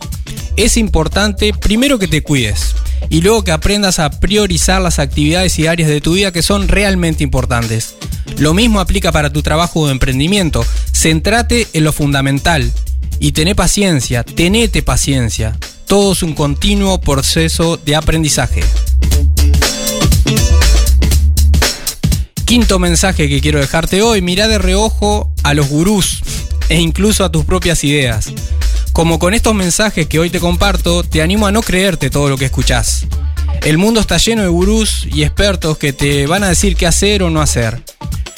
Es importante primero que te cuides y luego que aprendas a priorizar las actividades y áreas de tu vida que son realmente importantes. Lo mismo aplica para tu trabajo o emprendimiento. Centrate en lo fundamental y tené paciencia, tenete paciencia. Todo es un continuo proceso de aprendizaje. Quinto mensaje que quiero dejarte hoy, mira de reojo a los gurús e incluso a tus propias ideas. Como con estos mensajes que hoy te comparto, te animo a no creerte todo lo que escuchás. El mundo está lleno de gurús y expertos que te van a decir qué hacer o no hacer.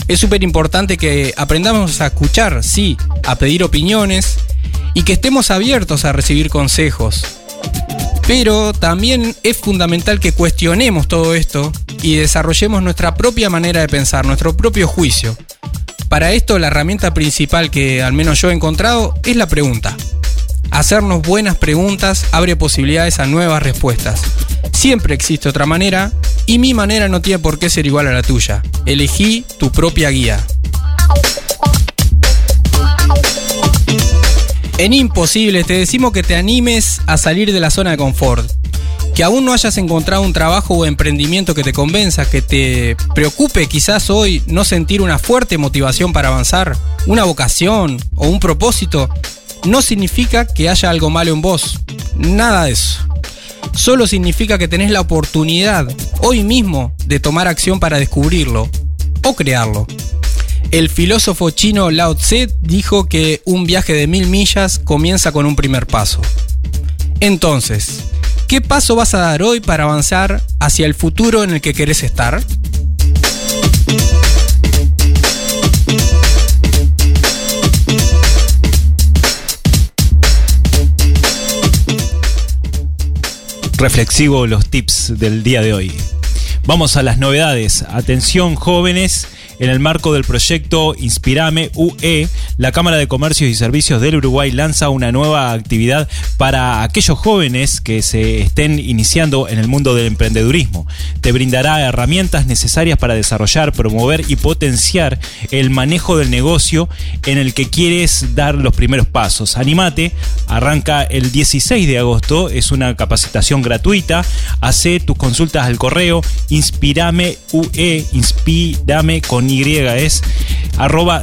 Es súper importante que aprendamos a escuchar, sí, a pedir opiniones y que estemos abiertos a recibir consejos. Pero también es fundamental que cuestionemos todo esto y desarrollemos nuestra propia manera de pensar, nuestro propio juicio. Para esto la herramienta principal que al menos yo he encontrado es la pregunta. Hacernos buenas preguntas abre posibilidades a nuevas respuestas. Siempre existe otra manera y mi manera no tiene por qué ser igual a la tuya. Elegí tu propia guía. En Imposible te decimos que te animes a salir de la zona de confort. Que aún no hayas encontrado un trabajo o emprendimiento que te convenza, que te preocupe quizás hoy no sentir una fuerte motivación para avanzar, una vocación o un propósito, no significa que haya algo malo en vos. Nada de eso. Solo significa que tenés la oportunidad hoy mismo de tomar acción para descubrirlo o crearlo. El filósofo chino Lao Tse dijo que un viaje de mil millas comienza con un primer paso. Entonces, ¿qué paso vas a dar hoy para avanzar hacia el futuro en el que querés estar? reflexivo los tips del día de hoy. Vamos a las novedades. Atención jóvenes, en el marco del proyecto Inspirame UE, la Cámara de Comercios y Servicios del Uruguay lanza una nueva actividad para aquellos jóvenes que se estén iniciando en el mundo del emprendedurismo. Te brindará herramientas necesarias para desarrollar, promover y potenciar el manejo del negocio en el que quieres dar los primeros pasos. Animate, arranca el 16 de agosto, es una capacitación gratuita. Hace tus consultas al correo inspirame UE, con Y arroba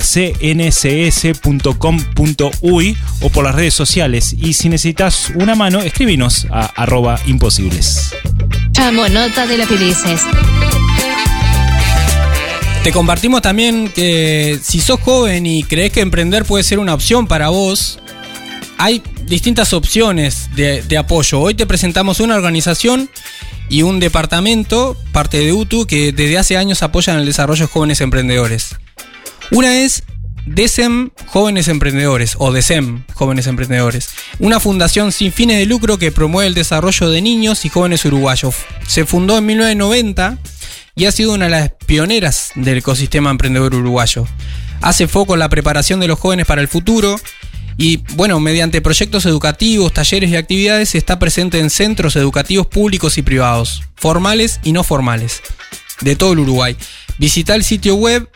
cncs.com.uy o por las redes sociales. Y si necesitas una mano, escríbenos a arroba imposibles. Chamo nota de la Pilices. Te compartimos también que si sos joven y crees que emprender puede ser una opción para vos, hay distintas opciones de, de apoyo. Hoy te presentamos una organización y un departamento, parte de UTU, que desde hace años apoyan el desarrollo de jóvenes emprendedores. Una es DESEM Jóvenes Emprendedores o DESEM Jóvenes Emprendedores, una fundación sin fines de lucro que promueve el desarrollo de niños y jóvenes uruguayos. Se fundó en 1990 y ha sido una de las pioneras del ecosistema emprendedor uruguayo. Hace foco en la preparación de los jóvenes para el futuro y bueno, mediante proyectos educativos, talleres y actividades está presente en centros educativos públicos y privados, formales y no formales, de todo el Uruguay. Visita el sitio web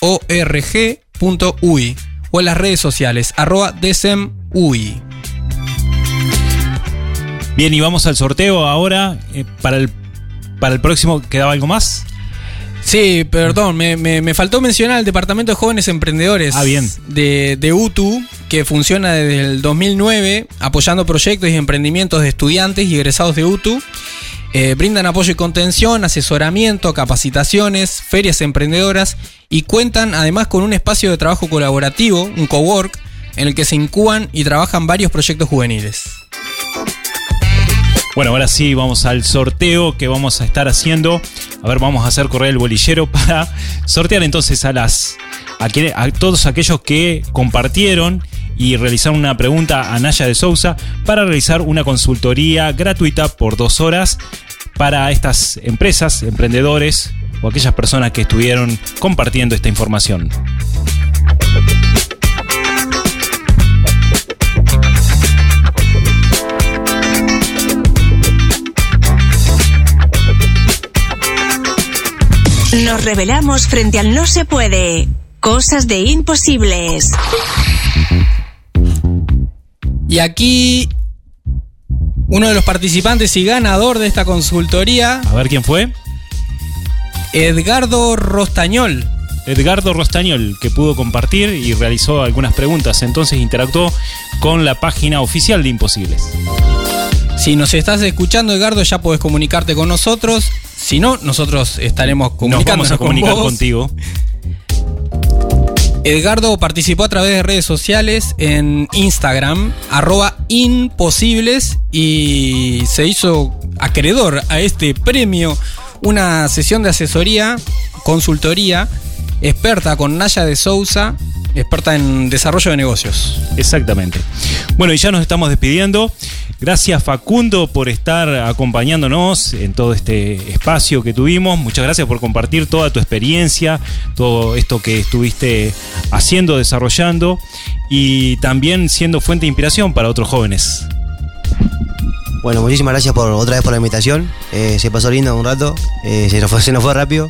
desem.org.ui o en las redes sociales arroba desemui. Bien, y vamos al sorteo ahora. eh, para, el, para el próximo, ¿quedaba algo más? Sí, perdón, me, me- me faltó mencionar el Departamento de Jóvenes Emprendedores Ah, bien. De, de UTU, que funciona desde el 2009, apoyando proyectos y emprendimientos de estudiantes y egresados de UTU. Eh, brindan apoyo y contención, asesoramiento, capacitaciones, ferias emprendedoras y cuentan además con un espacio de trabajo colaborativo, un cowork, en el que se incuban y trabajan varios proyectos juveniles. Bueno, ahora sí vamos al sorteo que vamos a estar haciendo. A ver, vamos a hacer correr el bolillero para sortear entonces a las a, a todos aquellos que compartieron y realizaron una pregunta a Naya de Sousa para realizar una consultoría gratuita por dos horas para estas empresas, emprendedores o aquellas personas que estuvieron compartiendo esta información. Nos revelamos frente al no se puede. Cosas de imposibles. Y aquí uno de los participantes y ganador de esta consultoría, A ver quién fue. Edgardo Rostañol. Edgardo Rostañol, que pudo compartir y realizó algunas preguntas. Entonces interactuó con la página oficial de Imposibles. Si nos estás escuchando, Edgardo, ya podés comunicarte con nosotros. Si no, nosotros estaremos Nos comunicándonos vamos a comunicar con vos. contigo. Edgardo participó a través de redes sociales en Instagram, arroba imposibles, y se hizo acreedor a este premio, una sesión de asesoría, consultoría, experta con Naya de Sousa, experta en desarrollo de negocios. Exactamente. Bueno, y ya nos estamos despidiendo. Gracias Facundo por estar acompañándonos en todo este espacio que tuvimos. Muchas gracias por compartir toda tu experiencia, todo esto que estuviste haciendo, desarrollando y también siendo fuente de inspiración para otros jóvenes. Bueno, muchísimas gracias por otra vez por la invitación. Eh, se pasó lindo un rato, eh, se, nos fue, se nos fue rápido.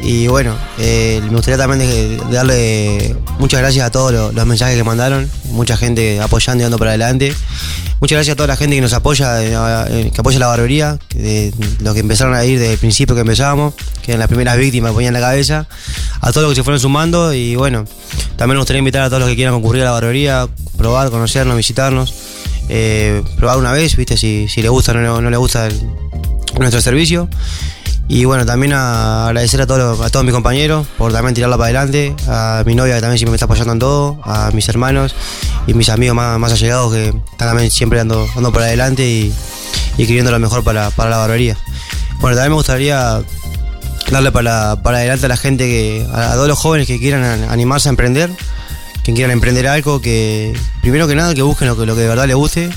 Y bueno, eh, me gustaría también darle muchas gracias a todos los, mensajes que mandaron, mucha gente apoyando y dando para adelante. Muchas gracias a toda la gente que nos apoya, eh, eh, que apoya la barbería, los que empezaron a ir desde el principio que empezábamos, que eran las primeras víctimas que ponían la cabeza, a todos los que se fueron sumando y bueno, también nos gustaría invitar a todos los que quieran concurrir a la barbería, probar, conocernos, visitarnos, probar una vez, viste, si, si le gusta o no, no le gusta nuestro servicio. Y bueno, también a agradecer a todos, a todos mis compañeros por también tirarla para adelante, a mi novia que también siempre me está apoyando en todo, a mis hermanos y mis amigos más, más allegados que están también siempre dando, dando para adelante y, y queriendo lo mejor para, para la barbería. Bueno, también me gustaría darle para, para adelante a la gente, que a, todos los jóvenes que quieran animarse a emprender, que quieran emprender algo, que primero que nada que busquen lo que, lo que de verdad les guste,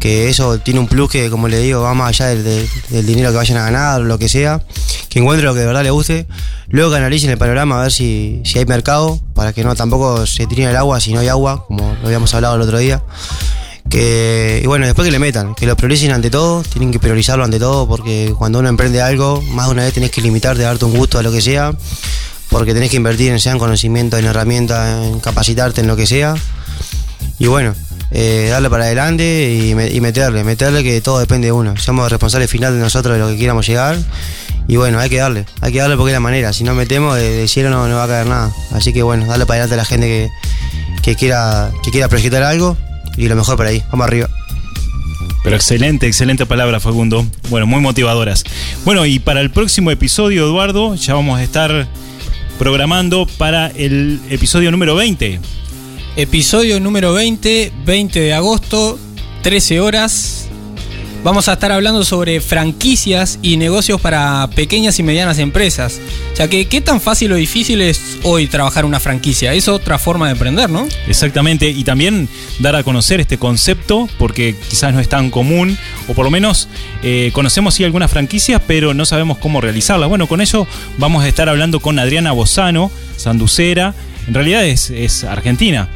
que eso tiene un plus que, como le digo, va más allá del, dinero que vayan a ganar o lo que sea, que encuentren lo que de verdad les guste, luego que analicen el panorama a ver si, si hay mercado, para que no tampoco se tiren el agua si no hay agua, como lo habíamos hablado el otro día. Que, y bueno, después que le metan, que lo prioricen ante todo, tienen que priorizarlo ante todo, porque cuando uno emprende algo, más de una vez tenés que limitarte, darte un gusto a lo que sea, porque tenés que invertir en sea en conocimiento, en herramientas, en capacitarte en lo que sea. Y bueno, eh, darle para adelante y, me- y meterle, meterle que todo depende de uno. Somos responsables final de nosotros de lo que quieramos llegar. Y bueno, hay que darle, hay que darle porque es la manera. Si no metemos, de, de cielo no, no va a caer nada. Así que bueno, darle para adelante a la gente que, que quiera, que quiera proyectar algo y lo mejor por ahí. Vamos arriba. Pero excelente, excelente palabra, Facundo. Bueno, muy motivadoras. Bueno, y para el próximo episodio, Eduardo, ya vamos a estar programando para el episodio número 20. Episodio número 20, 20 de agosto, 13 horas. Vamos a estar hablando sobre franquicias y negocios para pequeñas y medianas empresas. Sea, que qué tan fácil o difícil es hoy trabajar una franquicia. Es otra forma de emprender, ¿no? Exactamente, y también dar a conocer este concepto, porque quizás no es tan común, o por lo menos eh, conocemos sí algunas franquicias, pero no sabemos cómo realizarlas. Bueno, con ello vamos a estar hablando con Adriana Bozano, sanducera, en realidad es, argentina,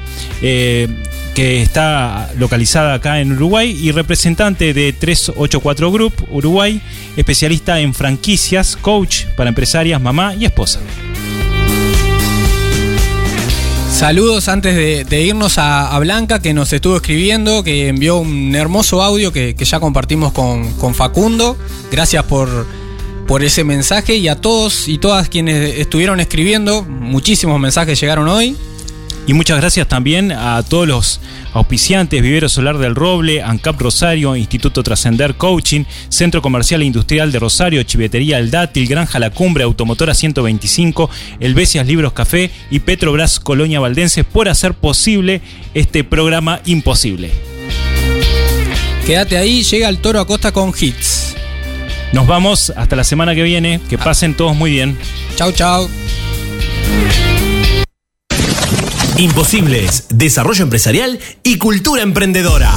eh, que está localizada acá en Uruguay y representante de 384 Group Uruguay, especialista en franquicias, coach para empresarias, mamá y esposa. Saludos antes de, de irnos a, a Blanca que nos estuvo escribiendo, que envió un hermoso audio que, que ya compartimos con, con Facundo. Gracias por, por ese mensaje y a todos y todas quienes estuvieron escribiendo. Muchísimos mensajes llegaron hoy. Y muchas gracias también a todos los auspiciantes, Vivero Solar del Roble, ANCAP Rosario, Instituto Trascender Coaching, Centro Comercial e Industrial de Rosario, Chivetería El Dátil, Granja La Cumbre, Automotora 125, El Besias Libros Café y Petrobras Colonia Valdenses por hacer posible este programa imposible. Quédate ahí, llega el toro Acosta con hits. Nos vamos hasta la semana que viene, que pasen todos muy bien. Chau, chau. Imposibles, desarrollo empresarial y cultura emprendedora.